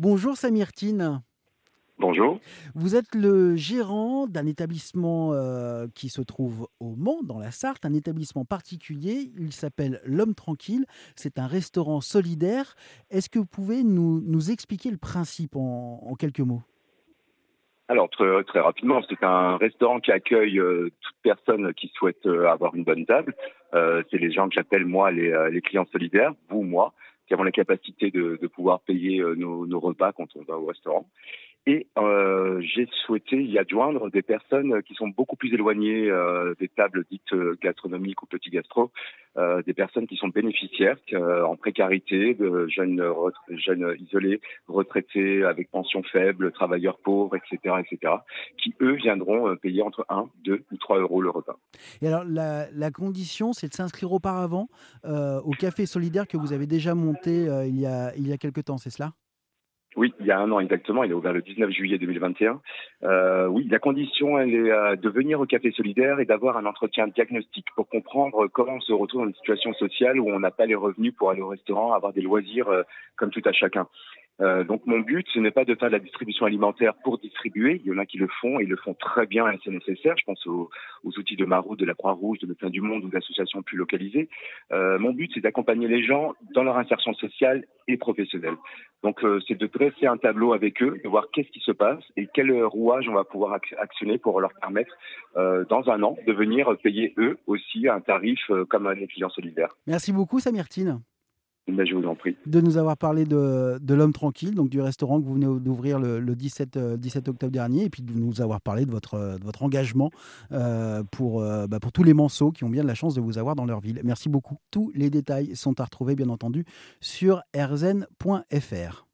Bonjour Samirtine. Bonjour. Vous êtes le gérant d'un établissement euh, qui se trouve au Mans, dans la Sarthe, un établissement particulier. Il s'appelle L'Homme Tranquille. C'est un restaurant solidaire. Est-ce que vous pouvez nous, nous expliquer le principe en, en quelques mots? Alors très, très rapidement, c'est un restaurant qui accueille euh, toute personne qui souhaite euh, avoir une bonne table. C'est les gens que j'appelle moi les, les, clients solidaires, vous, moi, qui avons la capacité de, de pouvoir payer euh, nos, nos, repas quand on va au restaurant. Et euh, j'ai souhaité y adjoindre des personnes qui sont beaucoup plus éloignées euh, des tables dites euh, gastronomiques ou petits gastro, euh, des personnes qui sont bénéficiaires, euh, en précarité, de jeunes, isolés, retraités avec pension faible, travailleurs pauvres, etc., etc., qui eux viendront payer entre 1, 2 ou 3 euros le repas. Et alors la, la condition, c'est de s'inscrire auparavant au café solidaire que vous avez déjà monté il y a il y a quelque temps, c'est cela? Oui, il y a un an exactement. Il est ouvert le 19 juillet 2021. Euh, oui, la condition, elle est euh, de venir au Café Solidaire et d'avoir un entretien diagnostique pour comprendre comment on se retrouve dans une situation sociale où on n'a pas les revenus pour aller au restaurant, avoir des loisirs euh, comme tout à chacun. Euh, donc mon but, ce n'est pas de faire de la distribution alimentaire pour distribuer. Il y en a qui le font et ils le font très bien et c'est nécessaire. Je pense aux, outils de Marou, de la Croix-Rouge, de Médecins du Monde ou d'associations plus localisées. Euh, mon but, c'est d'accompagner les gens dans leur insertion sociale et professionnelle. Donc euh, c'est de dresser un tableau avec eux, de voir qu'est-ce qui se passe et quel rouage on va pouvoir actionner pour leur permettre dans un an de venir payer eux aussi un tarif comme un clients solidaires. Merci beaucoup Samirtine. Ben. De nous avoir parlé de, l'homme tranquille, donc du restaurant que vous venez d'ouvrir le, le 17, 17, octobre dernier, et puis de nous avoir parlé de votre, engagement euh, pour, euh, bah pour tous les manceaux qui ont bien de la chance de vous avoir dans leur ville. Merci beaucoup. Tous les détails sont à retrouver, bien entendu, sur erzen.fr.